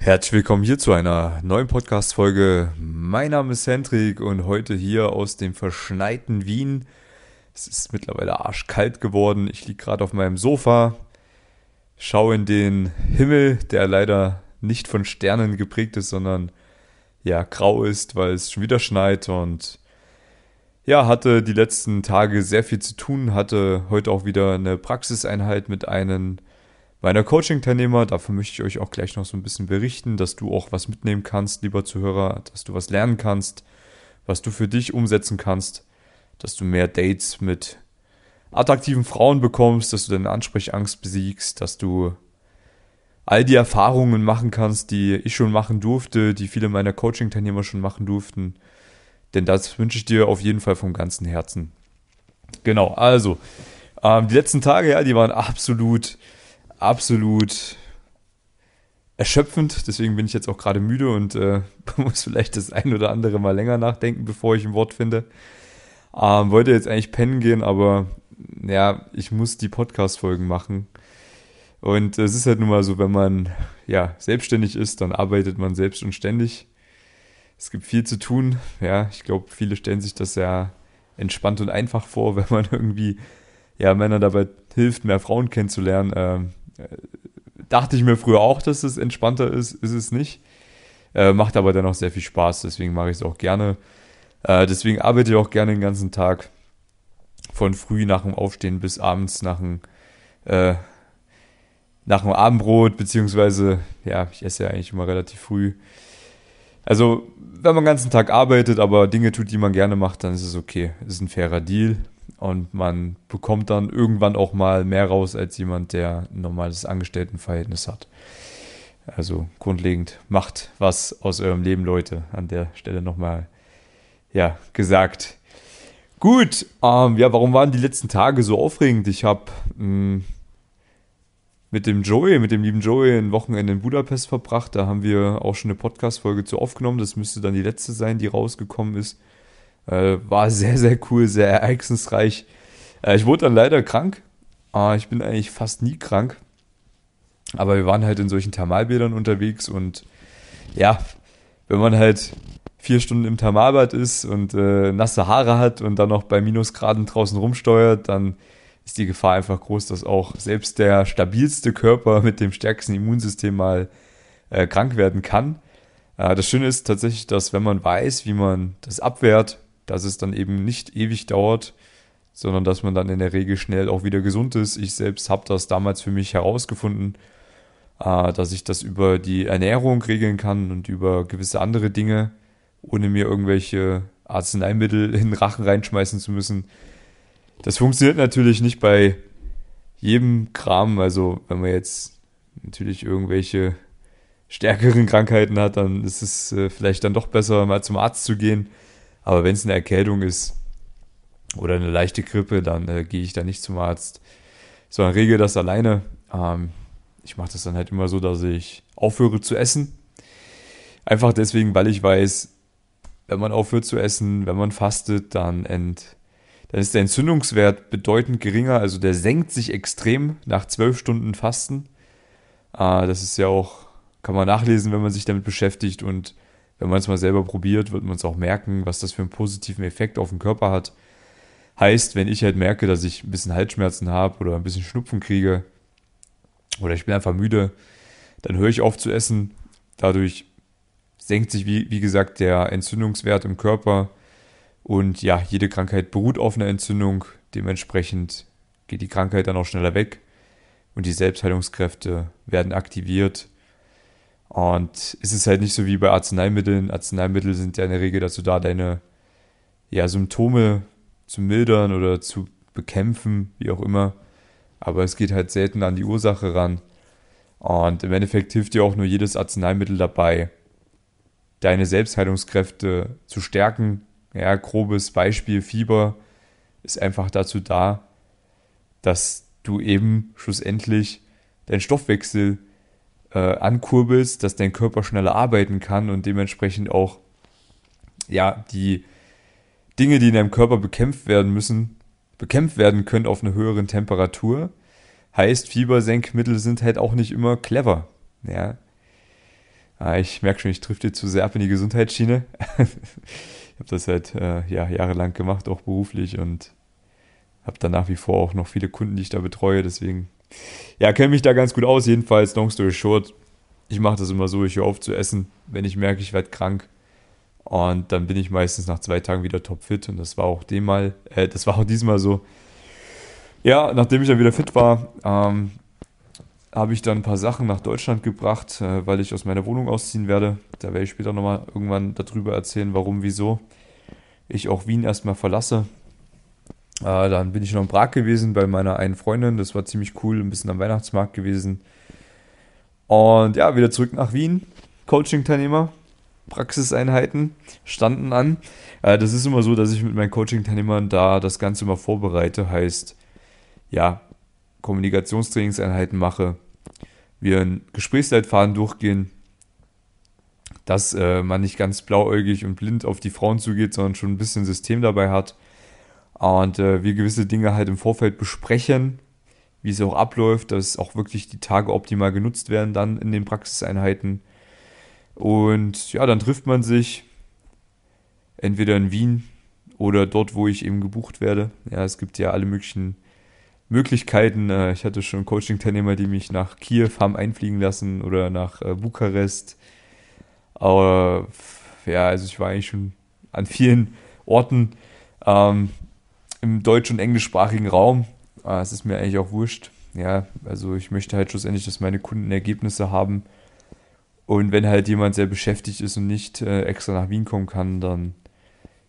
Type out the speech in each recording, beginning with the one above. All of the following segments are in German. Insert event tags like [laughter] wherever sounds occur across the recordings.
Herzlich willkommen hier zu einer neuen Podcast-Folge. Mein Name ist Hendrik und heute hier aus dem verschneiten Wien. Es ist mittlerweile arschkalt geworden. Ich liege gerade auf meinem Sofa, schaue in den Himmel, der leider nicht von Sternen geprägt ist, sondern ja grau ist, weil es schon wieder schneit und ja, hatte die letzten Tage sehr viel zu tun, hatte heute auch wieder eine Praxiseinheit mit einem meiner Coaching-Teilnehmer. Davon möchte ich euch auch gleich noch so ein bisschen berichten, dass du auch was mitnehmen kannst, lieber Zuhörer, dass du was lernen kannst, was du für dich umsetzen kannst, dass du mehr Dates mit attraktiven Frauen bekommst, dass du deine Ansprechangst besiegst, dass du all die Erfahrungen machen kannst, die ich schon machen durfte, die viele meiner Coaching-Teilnehmer schon machen durften. Denn das wünsche ich dir auf jeden Fall vom ganzen Herzen. Genau, also, ähm, die letzten Tage, ja, die waren absolut absolut erschöpfend. Deswegen bin ich jetzt auch gerade müde und äh, [laughs] muss vielleicht das ein oder andere mal länger nachdenken, bevor ich ein Wort finde. Ähm, wollte jetzt eigentlich pennen gehen, aber ja, ich muss die Podcast-Folgen machen. Und es ist halt nun mal so, wenn man ja selbstständig ist, dann arbeitet man selbst und ständig. Es gibt viel zu tun. Ja, ich glaube, viele stellen sich das ja entspannt und einfach vor, [laughs] wenn man irgendwie ja Männer dabei hilft, mehr Frauen kennenzulernen. Ähm, dachte ich mir früher auch, dass es entspannter ist, ist es nicht. Äh, macht aber dennoch sehr viel Spaß, deswegen mache ich es auch gerne. Äh, deswegen arbeite ich auch gerne den ganzen Tag. Von früh nach dem Aufstehen bis abends nach dem, äh, nach dem Abendbrot, beziehungsweise, ja, ich esse ja eigentlich immer relativ früh. Also, wenn man den ganzen Tag arbeitet, aber Dinge tut, die man gerne macht, dann ist es okay. Ist ein fairer Deal und man bekommt dann irgendwann auch mal mehr raus als jemand, der ein normales Angestelltenverhältnis hat. Also grundlegend macht was aus eurem Leben, Leute. An der Stelle nochmal ja, gesagt. Gut, ähm, ja, warum waren die letzten Tage so aufregend? Ich habe hm, mit dem Joey, mit dem lieben Joey, ein Wochenende in Budapest verbracht. Da haben wir auch schon eine Podcast-Folge zu aufgenommen. Das müsste dann die letzte sein, die rausgekommen ist. Äh, war sehr, sehr cool, sehr ereignisreich. Äh, ich wurde dann leider krank. Äh, ich bin eigentlich fast nie krank. Aber wir waren halt in solchen Thermalbädern unterwegs und ja, wenn man halt vier Stunden im Thermalbad ist und äh, nasse Haare hat und dann noch bei Minusgraden draußen rumsteuert, dann ist die Gefahr einfach groß, dass auch selbst der stabilste Körper mit dem stärksten Immunsystem mal äh, krank werden kann. Äh, das Schöne ist tatsächlich, dass wenn man weiß, wie man das abwehrt, dass es dann eben nicht ewig dauert, sondern dass man dann in der Regel schnell auch wieder gesund ist. Ich selbst habe das damals für mich herausgefunden, äh, dass ich das über die Ernährung regeln kann und über gewisse andere Dinge, ohne mir irgendwelche Arzneimittel [laughs] in den Rachen reinschmeißen zu müssen. Das funktioniert natürlich nicht bei jedem Kram. Also wenn man jetzt natürlich irgendwelche stärkeren Krankheiten hat, dann ist es äh, vielleicht dann doch besser, mal zum Arzt zu gehen. Aber wenn es eine Erkältung ist oder eine leichte Grippe, dann äh, gehe ich da nicht zum Arzt, sondern regel das alleine. Ähm, ich mache das dann halt immer so, dass ich aufhöre zu essen. Einfach deswegen, weil ich weiß, wenn man aufhört zu essen, wenn man fastet, dann, ent, dann ist der Entzündungswert bedeutend geringer. Also der senkt sich extrem nach zwölf Stunden Fasten. Äh, das ist ja auch, kann man nachlesen, wenn man sich damit beschäftigt und wenn man es mal selber probiert, wird man es auch merken, was das für einen positiven Effekt auf den Körper hat. Heißt, wenn ich halt merke, dass ich ein bisschen Halsschmerzen habe oder ein bisschen Schnupfen kriege oder ich bin einfach müde, dann höre ich auf zu essen. Dadurch senkt sich, wie, wie gesagt, der Entzündungswert im Körper. Und ja, jede Krankheit beruht auf einer Entzündung. Dementsprechend geht die Krankheit dann auch schneller weg und die Selbstheilungskräfte werden aktiviert und es ist halt nicht so wie bei Arzneimitteln. Arzneimittel sind ja in der Regel dazu da, deine ja, Symptome zu mildern oder zu bekämpfen, wie auch immer. Aber es geht halt selten an die Ursache ran. Und im Endeffekt hilft dir auch nur jedes Arzneimittel dabei, deine Selbstheilungskräfte zu stärken. Ja, grobes Beispiel Fieber ist einfach dazu da, dass du eben schlussendlich deinen Stoffwechsel äh, ankurbelst, dass dein Körper schneller arbeiten kann und dementsprechend auch ja die Dinge, die in deinem Körper bekämpft werden müssen, bekämpft werden können auf einer höheren Temperatur. Heißt, Fiebersenkmittel sind halt auch nicht immer clever. Ja. Ah, ich merke schon, ich drifte zu sehr ab in die Gesundheitsschiene. [laughs] ich habe das halt äh, ja, jahrelang gemacht, auch beruflich und habe da nach wie vor auch noch viele Kunden, die ich da betreue. Deswegen, ja, kenne mich da ganz gut aus. Jedenfalls, long story short, ich mache das immer so, ich höre auf zu essen, wenn ich merke, ich werde krank. Und dann bin ich meistens nach zwei Tagen wieder topfit. Und das war auch dem mal, äh, das war auch diesmal so. Ja, nachdem ich dann wieder fit war, ähm, habe ich dann ein paar Sachen nach Deutschland gebracht, äh, weil ich aus meiner Wohnung ausziehen werde. Da werde ich später nochmal irgendwann darüber erzählen, warum, wieso ich auch Wien erstmal verlasse. Äh, dann bin ich noch in Prag gewesen bei meiner einen Freundin. Das war ziemlich cool, ein bisschen am Weihnachtsmarkt gewesen. Und ja, wieder zurück nach Wien. Coaching-Teilnehmer, Praxiseinheiten standen an. Äh, das ist immer so, dass ich mit meinen Coaching-Teilnehmern da das Ganze immer vorbereite. Heißt, ja, Kommunikationstrainingseinheiten mache, wir einen Gesprächsleitfaden durchgehen, dass äh, man nicht ganz blauäugig und blind auf die Frauen zugeht, sondern schon ein bisschen System dabei hat und äh, wir gewisse Dinge halt im Vorfeld besprechen, wie es auch abläuft, dass auch wirklich die Tage optimal genutzt werden dann in den Praxiseinheiten. Und ja, dann trifft man sich entweder in Wien oder dort, wo ich eben gebucht werde. Ja, es gibt ja alle möglichen Möglichkeiten. Äh, ich hatte schon Coaching-Teilnehmer, die mich nach Kiew haben einfliegen lassen oder nach äh, Bukarest. Aber ja, also ich war eigentlich schon an vielen Orten ähm, im deutsch- und englischsprachigen Raum. Äh, es ist mir eigentlich auch wurscht. Ja, also ich möchte halt schlussendlich, dass meine Kunden Ergebnisse haben. Und wenn halt jemand sehr beschäftigt ist und nicht äh, extra nach Wien kommen kann, dann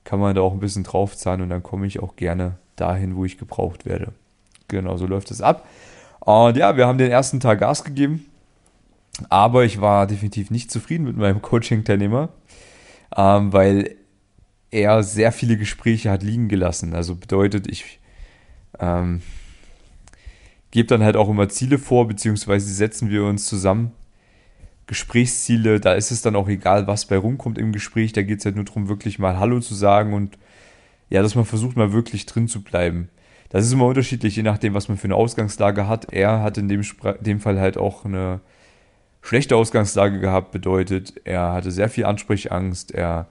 kann man da auch ein bisschen draufzahlen und dann komme ich auch gerne dahin, wo ich gebraucht werde. Genau, so läuft es ab. Und ja, wir haben den ersten Tag Gas gegeben, aber ich war definitiv nicht zufrieden mit meinem [laughs] Coaching-Teilnehmer, ähm, weil er sehr viele Gespräche hat liegen gelassen. Also bedeutet, ich ähm, gebe dann halt auch immer Ziele vor, beziehungsweise setzen wir uns zusammen. Gesprächsziele, da ist es dann auch egal, was bei rumkommt im Gespräch. Da geht es halt nur darum, wirklich mal Hallo zu sagen und ja, dass man versucht, mal wirklich drin zu bleiben. Das ist immer unterschiedlich, je nachdem, was man für eine Ausgangslage hat. Er hat in dem, dem Fall halt auch eine schlechte Ausgangslage gehabt, bedeutet, er hatte sehr viel Ansprechangst, er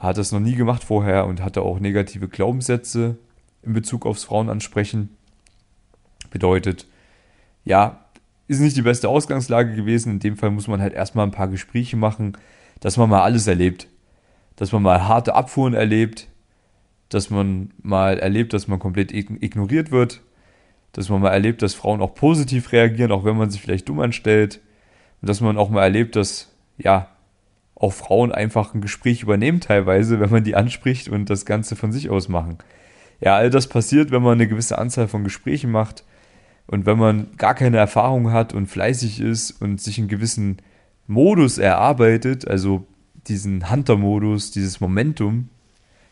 hat das noch nie gemacht vorher und hatte auch negative Glaubenssätze in Bezug aufs Frauenansprechen. Bedeutet, ja, ist nicht die beste Ausgangslage gewesen. In dem Fall muss man halt erstmal ein paar Gespräche machen, dass man mal alles erlebt. Dass man mal harte Abfuhren erlebt, dass man mal erlebt, dass man komplett ignoriert wird, dass man mal erlebt, dass Frauen auch positiv reagieren, auch wenn man sich vielleicht dumm anstellt, und dass man auch mal erlebt, dass ja auch Frauen einfach ein Gespräch übernehmen teilweise, wenn man die anspricht und das Ganze von sich aus machen. Ja, all das passiert, wenn man eine gewisse Anzahl von Gesprächen macht und wenn man gar keine Erfahrung hat und fleißig ist und sich einen gewissen Modus erarbeitet, also diesen Hunter-Modus, dieses Momentum,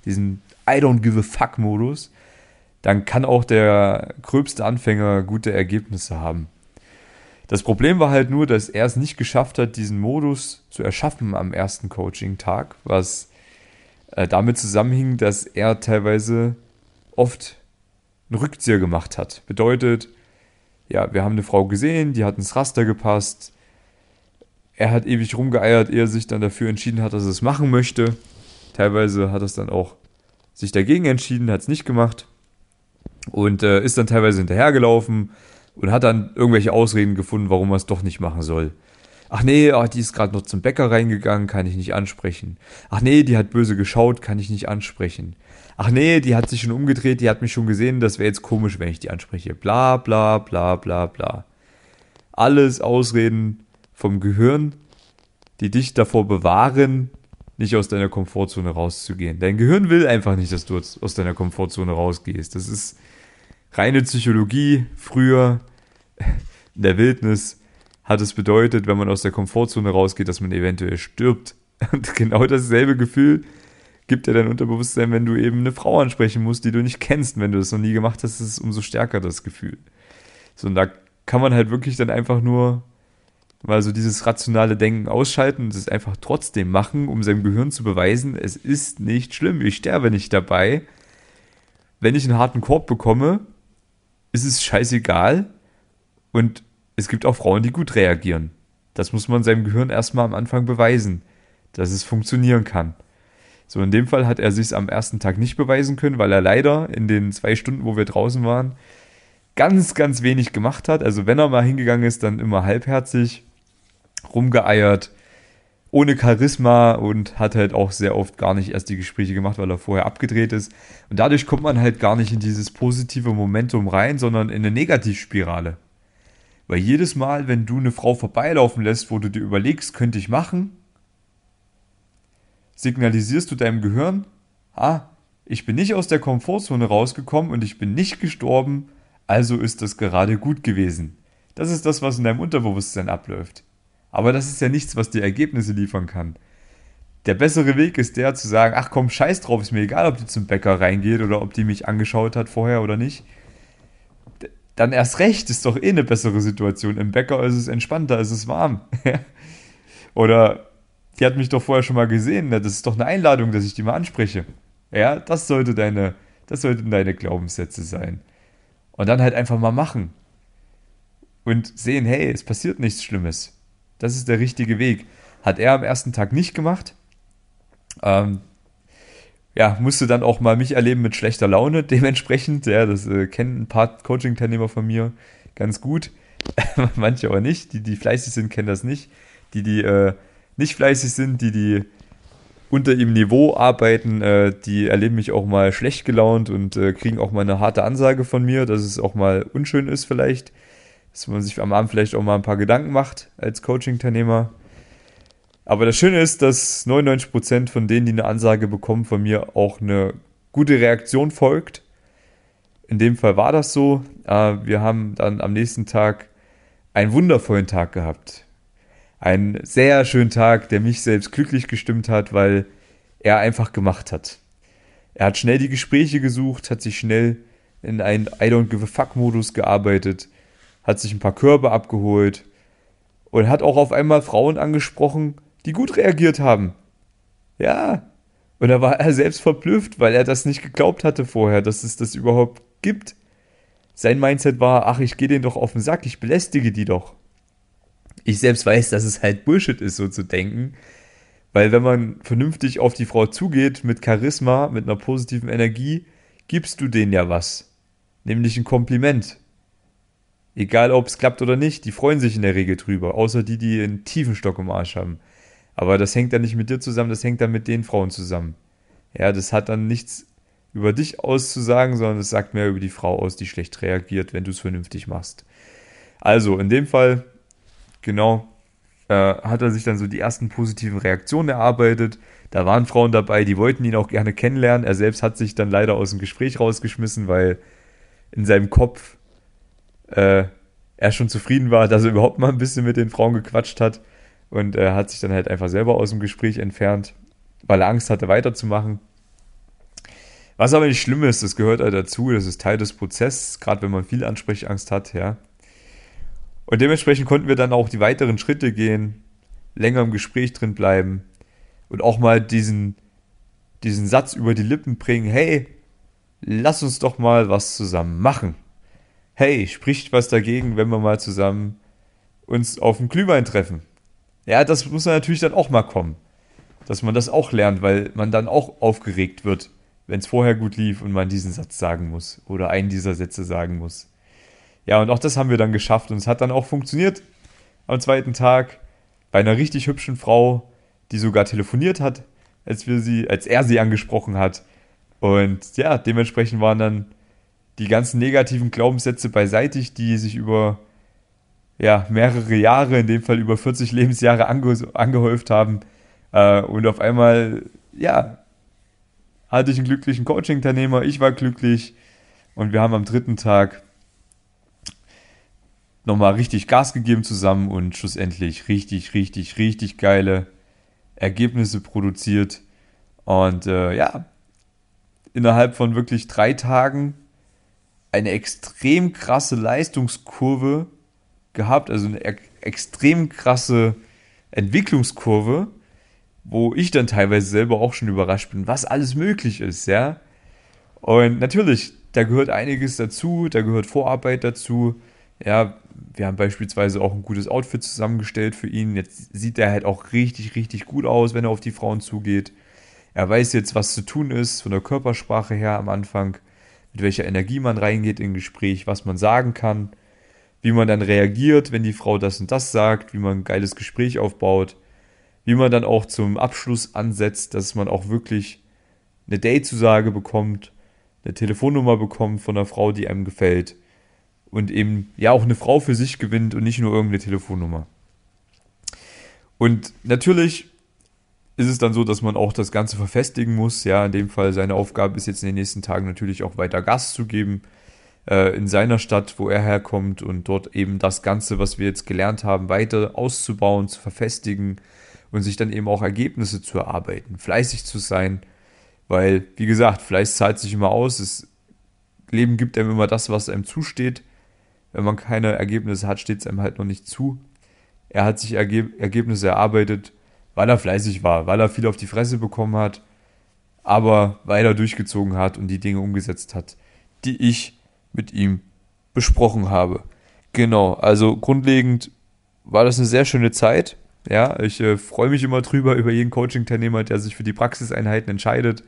diesen I don't give a fuck Modus, dann kann auch der gröbste Anfänger gute Ergebnisse haben. Das Problem war halt nur, dass er es nicht geschafft hat, diesen Modus zu erschaffen am ersten Coaching-Tag, was äh, damit zusammenhing, dass er teilweise oft einen Rückzieher gemacht hat. Bedeutet, ja, wir haben eine Frau gesehen, die hat ins Raster gepasst. Er hat ewig rumgeeiert, ehe er sich dann dafür entschieden hat, dass er es machen möchte. Teilweise hat er es dann auch sich dagegen entschieden, hat es nicht gemacht und äh, ist dann teilweise hinterhergelaufen und hat dann irgendwelche Ausreden gefunden, warum er es doch nicht machen soll. Ach nee, ach, die ist gerade noch zum Bäcker reingegangen, kann ich nicht ansprechen. Ach nee, die hat böse geschaut, kann ich nicht ansprechen. Ach nee, die hat sich schon umgedreht, die hat mich schon gesehen, das wäre jetzt komisch, wenn ich die anspreche. Bla bla bla bla bla. Alles Ausreden vom Gehirn, die dich davor bewahren, nicht aus deiner Komfortzone rauszugehen. Dein Gehirn will einfach nicht, dass du aus deiner Komfortzone rausgehst. Das ist reine Psychologie. Früher in der Wildnis hat es bedeutet, wenn man aus der Komfortzone rausgeht, dass man eventuell stirbt. [laughs] Und genau dasselbe Gefühl gibt dir dein Unterbewusstsein, wenn du eben eine Frau ansprechen musst, die du nicht kennst. Wenn du das noch nie gemacht hast, ist es umso stärker das Gefühl. So, und da kann man halt wirklich dann einfach nur mal so dieses rationale Denken ausschalten und es einfach trotzdem machen, um seinem Gehirn zu beweisen, es ist nicht schlimm, ich sterbe nicht dabei. Wenn ich einen harten Korb bekomme, ist es scheißegal. Und es gibt auch Frauen, die gut reagieren. Das muss man seinem Gehirn erstmal am Anfang beweisen, dass es funktionieren kann. So, in dem Fall hat er sich am ersten Tag nicht beweisen können, weil er leider in den zwei Stunden, wo wir draußen waren, ganz, ganz wenig gemacht hat. Also wenn er mal hingegangen ist, dann immer halbherzig, rumgeeiert, ohne Charisma und hat halt auch sehr oft gar nicht erst die Gespräche gemacht, weil er vorher abgedreht ist. Und dadurch kommt man halt gar nicht in dieses positive Momentum rein, sondern in eine Negativspirale. Weil jedes Mal, wenn du eine Frau vorbeilaufen lässt, wo du dir überlegst, könnte ich machen, signalisierst du deinem Gehirn, ah, ich bin nicht aus der Komfortzone rausgekommen und ich bin nicht gestorben, also ist das gerade gut gewesen. Das ist das, was in deinem Unterbewusstsein abläuft. Aber das ist ja nichts, was dir Ergebnisse liefern kann. Der bessere Weg ist der zu sagen, ach komm, scheiß drauf, ist mir egal, ob die zum Bäcker reingeht oder ob die mich angeschaut hat vorher oder nicht. Dann erst recht ist doch eh eine bessere Situation. Im Bäcker ist es entspannter, ist es warm. [laughs] oder die hat mich doch vorher schon mal gesehen, das ist doch eine Einladung, dass ich die mal anspreche. Ja, das sollte deine, das sollten deine Glaubenssätze sein. Und dann halt einfach mal machen. Und sehen, hey, es passiert nichts Schlimmes. Das ist der richtige Weg. Hat er am ersten Tag nicht gemacht. Ähm, ja, musste dann auch mal mich erleben mit schlechter Laune. [laughs] Dementsprechend, ja, das äh, kennen ein paar Coaching-Teilnehmer von mir ganz gut. [laughs] Manche aber nicht. Die, die fleißig sind, kennen das nicht. Die, die äh, nicht fleißig sind, die, die unter ihrem Niveau arbeiten, äh, die erleben mich auch mal schlecht gelaunt und äh, kriegen auch mal eine harte Ansage von mir, dass es auch mal unschön ist vielleicht dass man sich am Abend vielleicht auch mal ein paar Gedanken macht als Coaching-Teilnehmer. Aber das Schöne ist, dass 99% von denen, die eine Ansage bekommen von mir, auch eine gute Reaktion folgt. In dem Fall war das so. Äh, wir haben dann am nächsten Tag einen wundervollen Tag gehabt. Einen sehr schönen Tag, der mich selbst glücklich gestimmt hat, weil er einfach gemacht hat. Er hat schnell die Gespräche gesucht, hat sich schnell in einen I don't give a fuck Modus gearbeitet hat sich ein paar Körbe abgeholt und hat auch auf einmal Frauen angesprochen, die gut reagiert haben. Ja. Und da war er selbst verblüfft, weil er das nicht geglaubt hatte vorher, dass es das überhaupt gibt. Sein Mindset war, ach, ich gehe denen doch auf den Sack, ich belästige die doch. Ich selbst weiß, dass es halt Bullshit ist, so zu denken. Weil wenn man vernünftig auf die Frau zugeht, mit Charisma, mit einer positiven Energie, gibst du denen ja was. Nämlich ein Kompliment. Egal, ob es klappt oder nicht, die freuen sich in der Regel drüber, außer die, die einen tiefen Stock im Arsch haben. Aber das hängt dann nicht mit dir zusammen, das hängt dann mit den Frauen zusammen. Ja, das hat dann nichts über dich auszusagen, sondern es sagt mehr über die Frau aus, die schlecht reagiert, wenn du es vernünftig machst. Also, in dem Fall, genau, äh, hat er sich dann so die ersten positiven Reaktionen erarbeitet. Da waren Frauen dabei, die wollten ihn auch gerne kennenlernen. Er selbst hat sich dann leider aus dem Gespräch rausgeschmissen, weil in seinem Kopf äh, er schon zufrieden war, dass er überhaupt mal ein bisschen mit den Frauen gequatscht hat und er hat sich dann halt einfach selber aus dem Gespräch entfernt, weil er Angst hatte weiterzumachen. Was aber nicht schlimm ist, das gehört halt dazu, das ist Teil des Prozesses, gerade wenn man viel Ansprechangst hat, ja. Und dementsprechend konnten wir dann auch die weiteren Schritte gehen, länger im Gespräch drin bleiben und auch mal diesen, diesen Satz über die Lippen bringen, hey, lass uns doch mal was zusammen machen hey, spricht was dagegen, wenn wir mal zusammen uns auf dem Glühwein treffen? Ja, das muss natürlich dann auch mal kommen. Dass man das auch lernt, weil man dann auch aufgeregt wird, wenn es vorher gut lief und man diesen Satz sagen muss oder einen dieser Sätze sagen muss. Ja, und auch das haben wir dann geschafft und es hat dann auch funktioniert am zweiten Tag bei einer richtig hübschen Frau, die sogar telefoniert hat, als wir sie, als er sie angesprochen hat. Und ja, dementsprechend waren dann die ganzen negativen Glaubenssätze beiseitig, die sich über ja, mehrere Jahre, in dem Fall über 40 Lebensjahre ange angehäuft haben. Äh, und auf einmal, ja, hatte ich einen glücklichen Coaching-Teilnehmer, ich war glücklich und wir haben am dritten Tag nochmal richtig Gas gegeben zusammen und schlussendlich richtig, richtig, richtig geile Ergebnisse produziert. Und äh, ja, innerhalb von wirklich drei Tagen eine extrem krasse Leistungskurve gehabt, also eine extrem krasse Entwicklungskurve, wo ich dann teilweise selber auch schon überrascht bin, was alles möglich ist, ja. Und natürlich, da gehört einiges dazu, da gehört Vorarbeit dazu, ja, wir haben beispielsweise auch ein gutes Outfit zusammengestellt für ihn. Jetzt sieht er halt auch richtig, richtig gut aus, wenn er auf die Frauen zugeht. Er weiß jetzt, was zu tun ist, von der Körpersprache her am Anfang, mit welcher Energie man reingeht in Gespräch, was man sagen kann, wie man dann reagiert, wenn die Frau das und das sagt, wie man ein geiles Gespräch aufbaut, wie man dann auch zum Abschluss ansetzt, dass man auch wirklich eine Date-Zusage bekommt, eine Telefonnummer bekommt von einer Frau, die einem gefällt und eben ja auch eine Frau für sich gewinnt und nicht nur irgendeine Telefonnummer. Und natürlich ist es dann so, dass man auch das Ganze verfestigen muss. Ja, in dem Fall seine Aufgabe ist jetzt in den nächsten Tagen natürlich auch weiter Gas zu geben äh, in seiner Stadt, wo er herkommt und dort eben das Ganze, was wir jetzt gelernt haben, weiter auszubauen, zu verfestigen und sich dann eben auch Ergebnisse zu erarbeiten, fleißig zu sein, weil, wie gesagt, Fleiß zahlt sich immer aus. Das Leben gibt einem immer das, was einem zusteht. Wenn man keine Ergebnisse hat, steht es einem halt noch nicht zu. Er hat sich Ergeb Ergebnisse erarbeitet weil er fleißig war, weil er viel auf die Fresse bekommen hat, aber weil er durchgezogen hat und die Dinge umgesetzt hat, die ich mit ihm besprochen habe. Genau, also grundlegend war das eine sehr schöne Zeit. Ja, ich äh, freue mich immer drüber, über jeden Coaching-Teilnehmer, der sich für die Praxiseinheiten entscheidet,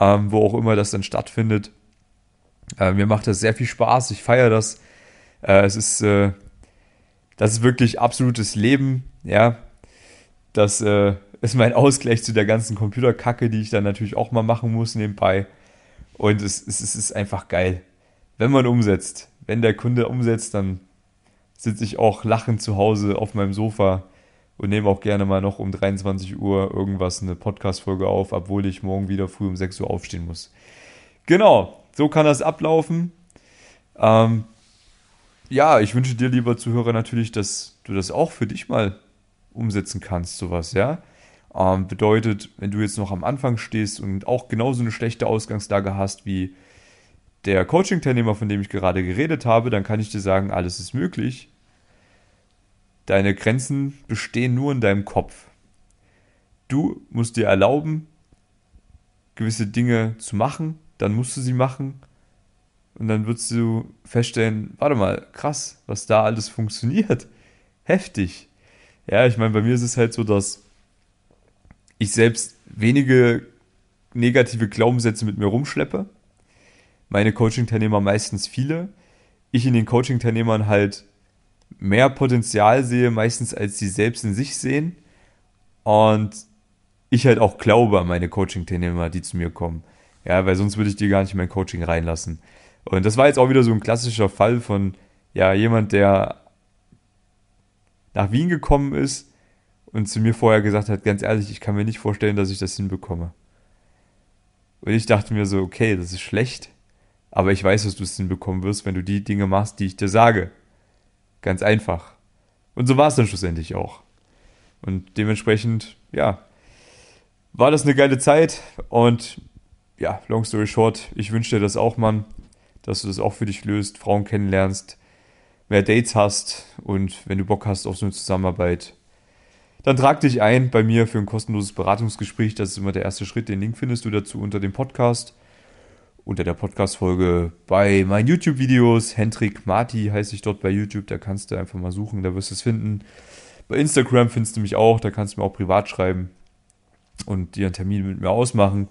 ähm, wo auch immer das dann stattfindet. Äh, mir macht das sehr viel Spaß, ich feiere das. Äh, es ist, äh, das ist wirklich absolutes Leben, ja. Das äh, ist mein Ausgleich zu der ganzen Computerkacke, die ich dann natürlich auch mal machen muss nebenbei. Und es, es, es ist einfach geil. Wenn man umsetzt, wenn der Kunde umsetzt, dann sitze ich auch lachend zu Hause auf meinem Sofa und nehme auch gerne mal noch um 23 Uhr irgendwas eine Podcast-Folge auf, obwohl ich morgen wieder früh um 6 Uhr aufstehen muss. Genau, so kann das ablaufen. Ähm, ja, ich wünsche dir, lieber Zuhörer, natürlich, dass du das auch für dich mal umsetzen kannst, sowas, ja. Ähm, bedeutet, wenn du jetzt noch am Anfang stehst und auch genauso eine schlechte Ausgangslage hast wie der Coaching-Teilnehmer, von dem ich gerade geredet habe, dann kann ich dir sagen, alles ist möglich. Deine Grenzen bestehen nur in deinem Kopf. Du musst dir erlauben, gewisse Dinge zu machen, dann musst du sie machen und dann wirst du feststellen, warte mal, krass, was da alles funktioniert. Heftig. Ja, ich meine, bei mir ist es halt so, dass ich selbst wenige negative Glaubenssätze mit mir rumschleppe. Meine Coaching-Teilnehmer meistens viele. Ich in den Coaching-Teilnehmern halt mehr Potenzial sehe, meistens als sie selbst in sich sehen. Und ich halt auch glaube an meine Coaching-Teilnehmer, die zu mir kommen. Ja, weil sonst würde ich die gar nicht in mein Coaching reinlassen. Und das war jetzt auch wieder so ein klassischer Fall von, ja, jemand, der nach Wien gekommen ist und zu mir vorher gesagt hat, ganz ehrlich, ich kann mir nicht vorstellen, dass ich das hinbekomme. Und ich dachte mir so, okay, das ist schlecht, aber ich weiß, dass du es hinbekommen wirst, wenn du die Dinge machst, die ich dir sage. Ganz einfach. Und so war es dann schlussendlich auch. Und dementsprechend, ja, war das eine geile Zeit und ja, long story short, ich wünsche dir das auch, Mann, dass du das auch für dich löst, Frauen kennenlernst, mehr Dates hast und wenn du Bock hast auf so eine Zusammenarbeit, dann trag dich ein bei mir für ein kostenloses Beratungsgespräch. Das ist immer der erste Schritt. Den Link findest du dazu unter dem Podcast. Unter der Podcast-Folge bei meinen YouTube-Videos. Hendrik Marti heiße ich dort bei YouTube. Da kannst du einfach mal suchen, da wirst du es finden. Bei Instagram findest du mich auch. Da kannst du mir auch privat schreiben und dir einen Termin mit mir ausmachen. Und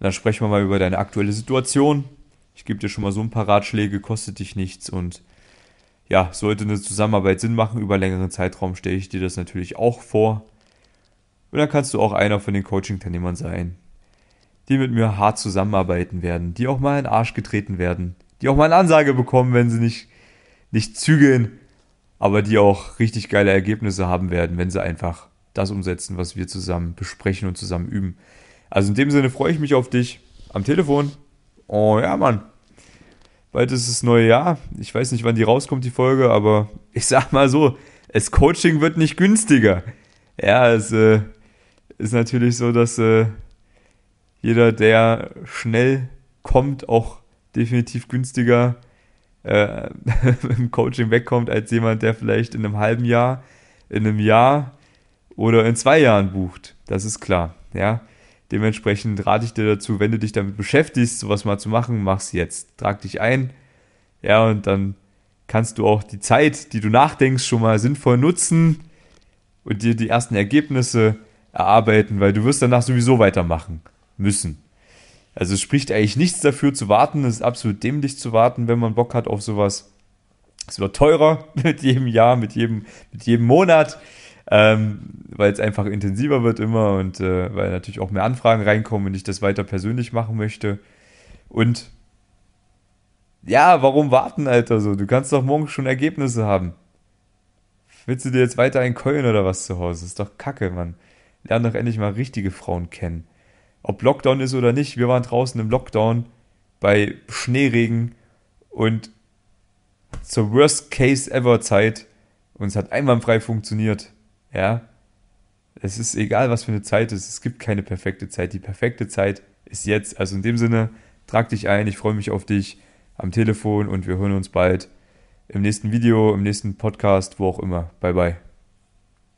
dann sprechen wir mal über deine aktuelle Situation. Ich gebe dir schon mal so ein paar Ratschläge, kostet dich nichts und ja, sollte eine Zusammenarbeit Sinn machen über längeren Zeitraum, stelle ich dir das natürlich auch vor. Und dann kannst du auch einer von den Coaching-Teilnehmern sein, die mit mir hart zusammenarbeiten werden, die auch mal in den Arsch getreten werden, die auch mal eine Ansage bekommen, wenn sie nicht, nicht zügeln, aber die auch richtig geile Ergebnisse haben werden, wenn sie einfach das umsetzen, was wir zusammen besprechen und zusammen üben. Also in dem Sinne freue ich mich auf dich am Telefon. Oh ja, Mann. Bald ist das neue Jahr. Ich weiß nicht, wann die rauskommt, die Folge, aber ich sag mal so, das Coaching wird nicht günstiger. Ja, es äh, ist natürlich so, dass äh, jeder, der schnell kommt, auch definitiv günstiger äh, [laughs] im Coaching wegkommt, als jemand, der vielleicht in einem halben Jahr, in einem Jahr oder in zwei Jahren bucht. Das ist klar. Ja, Dementsprechend rate ich dir dazu, wenn du dich damit beschäftigst, sowas mal zu machen, mach's jetzt. Trag dich ein. Ja, und dann kannst du auch die Zeit, die du nachdenkst, schon mal sinnvoll nutzen und dir die ersten Ergebnisse erarbeiten, weil du wirst danach sowieso weitermachen müssen. Also es spricht eigentlich nichts dafür zu warten. Es ist absolut dämlich zu warten, wenn man Bock hat auf sowas. Es wird teurer [laughs] mit jedem Jahr, mit jedem, mit jedem Monat, ähm, weil es einfach intensiver wird immer und äh, weil natürlich auch mehr Anfragen reinkommen und ich das weiter persönlich machen möchte. Und ja, warum warten, Alter, so? Du kannst doch morgen schon Ergebnisse haben. Willst du dir jetzt weiter einen Keulen oder was zu Hause? Ist doch kacke, Mann. Lern doch endlich mal richtige Frauen kennen. Ob Lockdown ist oder nicht, wir waren draußen im Lockdown bei Schneeregen und zur Worst Case Ever Zeit und es hat einwandfrei funktioniert. Ja. Es ist egal, was für eine Zeit es ist. Es gibt keine perfekte Zeit. Die perfekte Zeit ist jetzt. Also in dem Sinne, trag dich ein. Ich freue mich auf dich am Telefon und wir hören uns bald im nächsten Video, im nächsten Podcast, wo auch immer. Bye bye.